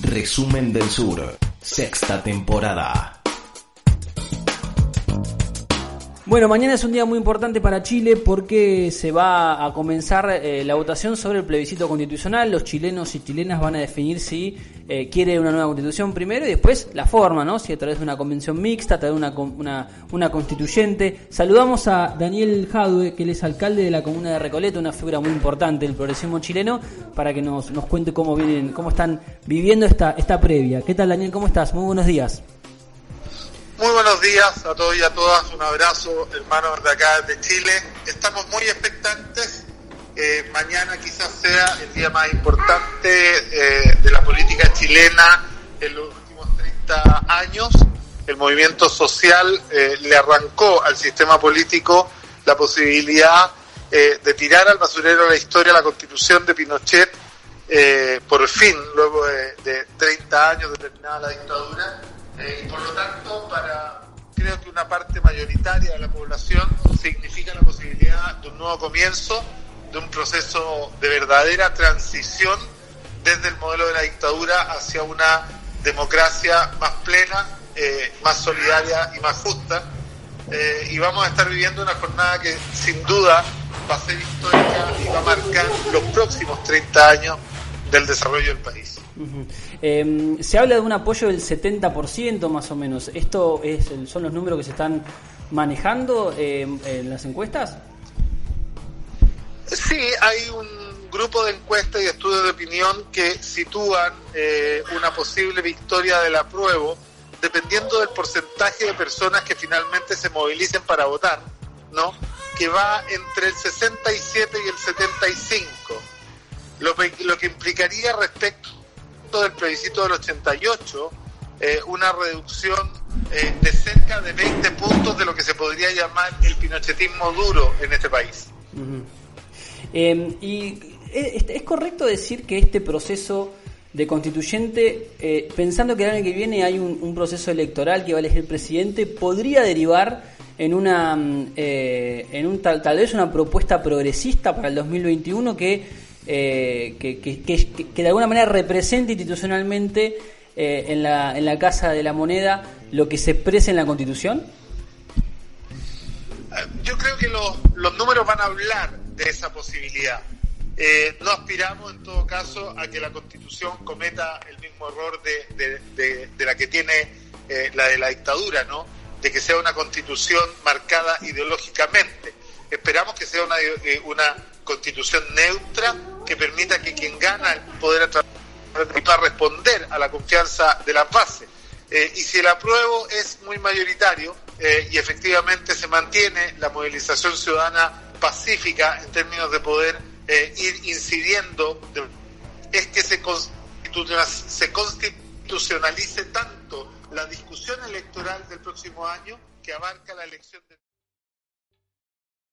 Resumen del Sur, sexta temporada. Bueno, mañana es un día muy importante para Chile porque se va a comenzar eh, la votación sobre el plebiscito constitucional. Los chilenos y chilenas van a definir si eh, quiere una nueva constitución primero y después la forma, ¿no? Si a través de una convención mixta, a través de una, una, constituyente. Saludamos a Daniel Jadue, que él es alcalde de la comuna de Recoleta, una figura muy importante del progresismo chileno, para que nos, nos cuente cómo vienen, cómo están viviendo esta, esta previa. ¿Qué tal, Daniel? ¿Cómo estás? Muy buenos días. Muy buenos días a todos y a todas, un abrazo hermanos de acá de Chile. Estamos muy expectantes, eh, mañana quizás sea el día más importante eh, de la política chilena en los últimos 30 años. El movimiento social eh, le arrancó al sistema político la posibilidad de tirar al basurero de la historia la constitución de Pinochet, por fin, luego de, de 30 años de terminada la dictadura eh, y por lo tanto, para creo que una parte mayoritaria de la población significa la posibilidad de un nuevo comienzo, de un proceso de verdadera transición desde el modelo de la dictadura hacia una democracia más plena, eh, más solidaria y más justa. Eh, y vamos a estar viviendo una jornada que sin duda va a ser histórica y va a marcar los próximos 30 años del desarrollo del país. Eh, se habla de un apoyo del 70% más o menos. ¿Esto es, son los números que se están manejando eh, en las encuestas? Sí, hay un grupo de encuestas y estudios de opinión que sitúan eh, una posible victoria del apruebo dependiendo del porcentaje de personas que finalmente se movilicen para votar, ¿no? Que va entre el 67 y el 75, lo, lo que implicaría respecto del plebiscito del 88 eh, una reducción eh, de cerca de 20 puntos de lo que se podría llamar el pinochetismo duro en este país. Em, y eh, es, correcto decir que este proceso de constituyente, pensando que el año que viene hay un, proceso electoral que va a elegir presidente, podría derivar en una mm, en un tal, tal vez una propuesta progresista para el 2021 que eh, que, de alguna manera represente institucionalmente eh, en, la, en la Casa de la Moneda lo que se expresa en la Constitución? Eh, yo creo que los, números van a hablar de esa posibilidad. no aspiramos en todo caso a que la Constitución cometa el mismo error de, de, de, la que tiene la de la dictadura, ¿no? De que sea una Constitución marcada ideológicamente. Esperamos que sea una, una constitución neutra que permita que quien gana el poder a responder a la confianza de las bases. Eh, y si el apruebo es muy mayoritario eh, y efectivamente se mantiene la movilización ciudadana pacífica en términos de poder eh, ir incidiendo, es que se, se constitucionalice tanto la discusión electoral del próximo año que abarca la elección de...